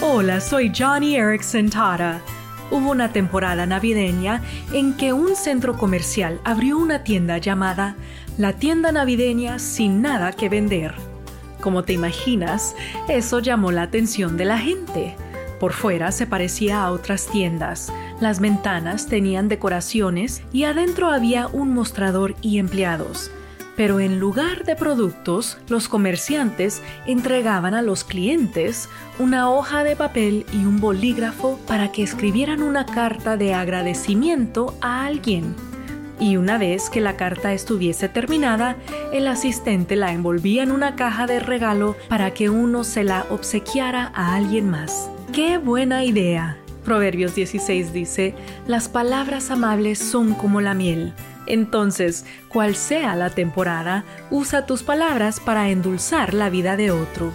Hola, soy Johnny Erickson Tara. Hubo una temporada navideña en que un centro comercial abrió una tienda llamada La tienda navideña sin nada que vender. Como te imaginas, eso llamó la atención de la gente. Por fuera se parecía a otras tiendas. Las ventanas tenían decoraciones y adentro había un mostrador y empleados. Pero en lugar de productos, los comerciantes entregaban a los clientes una hoja de papel y un bolígrafo para que escribieran una carta de agradecimiento a alguien. Y una vez que la carta estuviese terminada, el asistente la envolvía en una caja de regalo para que uno se la obsequiara a alguien más. ¡Qué buena idea! Proverbios 16 dice, las palabras amables son como la miel entonces, cual sea la temporada, usa tus palabras para endulzar la vida de otro.